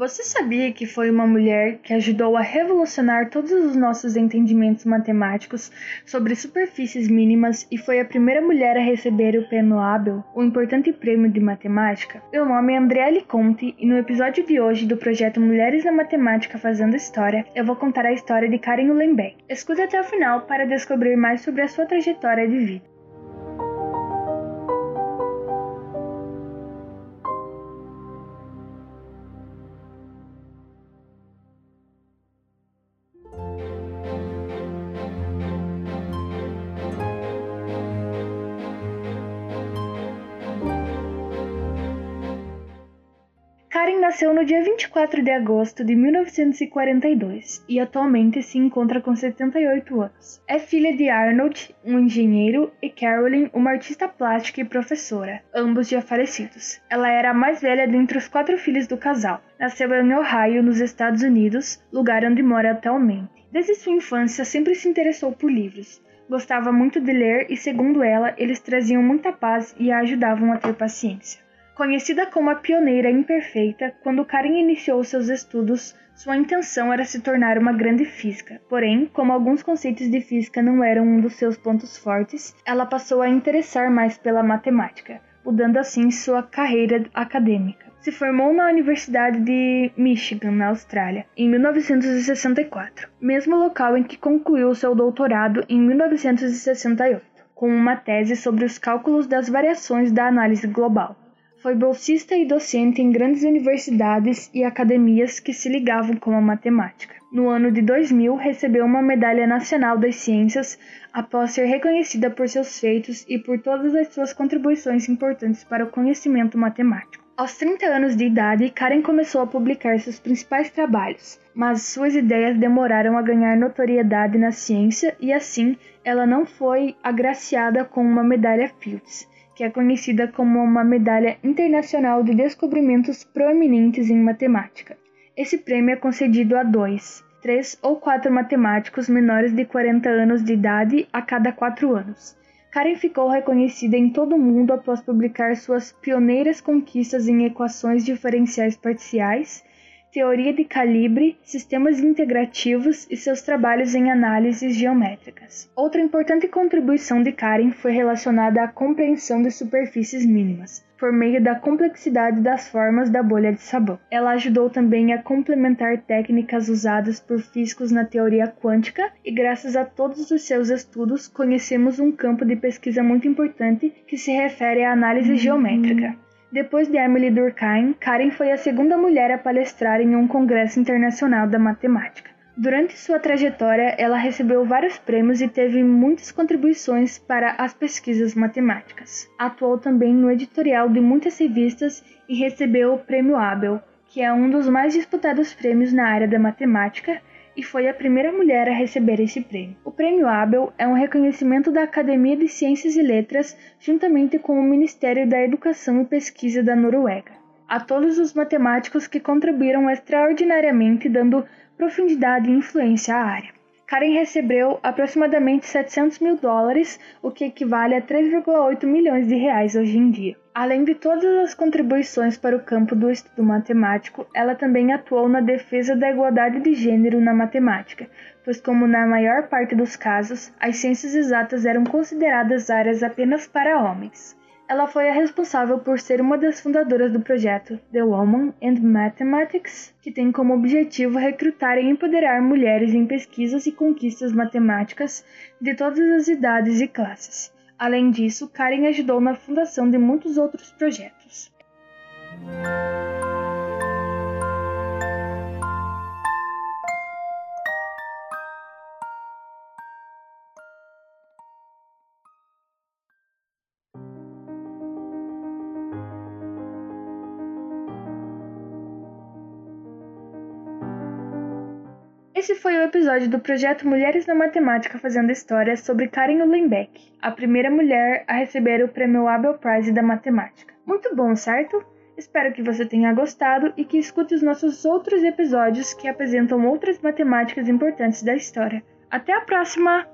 Você sabia que foi uma mulher que ajudou a revolucionar todos os nossos entendimentos matemáticos sobre superfícies mínimas e foi a primeira mulher a receber o Prêmio Abel, o importante prêmio de matemática? Meu nome é Andriele Conte e no episódio de hoje do projeto Mulheres na Matemática Fazendo História, eu vou contar a história de Karen Uhlenbeck. Escute até o final para descobrir mais sobre a sua trajetória de vida. Nasceu no dia 24 de agosto de 1942 e atualmente se encontra com 78 anos. É filha de Arnold, um engenheiro, e Carolyn, uma artista plástica e professora, ambos já falecidos. Ela era a mais velha dentre os quatro filhos do casal. Nasceu em Ohio, nos Estados Unidos, lugar onde mora atualmente. Desde sua infância sempre se interessou por livros. Gostava muito de ler e, segundo ela, eles traziam muita paz e a ajudavam a ter paciência. Conhecida como a pioneira imperfeita, quando Karen iniciou seus estudos, sua intenção era se tornar uma grande física. Porém, como alguns conceitos de física não eram um dos seus pontos fortes, ela passou a interessar mais pela matemática, mudando assim sua carreira acadêmica. Se formou na Universidade de Michigan, na Austrália, em 1964, mesmo local em que concluiu seu doutorado em 1968, com uma tese sobre os cálculos das variações da análise global. Foi bolsista e docente em grandes universidades e academias que se ligavam com a matemática. No ano de 2000, recebeu uma Medalha Nacional das Ciências após ser reconhecida por seus feitos e por todas as suas contribuições importantes para o conhecimento matemático. Aos 30 anos de idade, Karen começou a publicar seus principais trabalhos, mas suas ideias demoraram a ganhar notoriedade na ciência e assim ela não foi agraciada com uma medalha Fields que é conhecida como uma medalha internacional de descobrimentos proeminentes em matemática. Esse prêmio é concedido a dois, três ou quatro matemáticos menores de 40 anos de idade a cada quatro anos. Karen ficou reconhecida em todo o mundo após publicar suas pioneiras conquistas em equações diferenciais parciais teoria de calibre, sistemas integrativos e seus trabalhos em análises geométricas. Outra importante contribuição de Karen foi relacionada à compreensão de superfícies mínimas, por meio da complexidade das formas da bolha de sabão. Ela ajudou também a complementar técnicas usadas por físicos na teoria quântica e, graças a todos os seus estudos, conhecemos um campo de pesquisa muito importante que se refere à análise geométrica. Depois de Emily Durkheim, Karen foi a segunda mulher a palestrar em um congresso internacional da matemática. Durante sua trajetória, ela recebeu vários prêmios e teve muitas contribuições para as pesquisas matemáticas. Atuou também no editorial de muitas revistas e recebeu o Prêmio Abel, que é um dos mais disputados prêmios na área da matemática e foi a primeira mulher a receber esse prêmio. O Prêmio Abel é um reconhecimento da Academia de Ciências e Letras, juntamente com o Ministério da Educação e Pesquisa da Noruega, a todos os matemáticos que contribuíram extraordinariamente, dando profundidade e influência à área. Karen recebeu aproximadamente 700 mil dólares, o que equivale a 3,8 milhões de reais hoje em dia. Além de todas as contribuições para o campo do estudo matemático, ela também atuou na defesa da igualdade de gênero na matemática, pois, como na maior parte dos casos, as ciências exatas eram consideradas áreas apenas para homens. Ela foi a responsável por ser uma das fundadoras do projeto The Woman and Mathematics, que tem como objetivo recrutar e empoderar mulheres em pesquisas e conquistas matemáticas de todas as idades e classes. Além disso, Karen ajudou na fundação de muitos outros projetos. Esse foi o episódio do projeto Mulheres na Matemática Fazendo História sobre Karen Uhlenbeck, a primeira mulher a receber o prêmio Abel Prize da Matemática. Muito bom, certo? Espero que você tenha gostado e que escute os nossos outros episódios que apresentam outras matemáticas importantes da história. Até a próxima!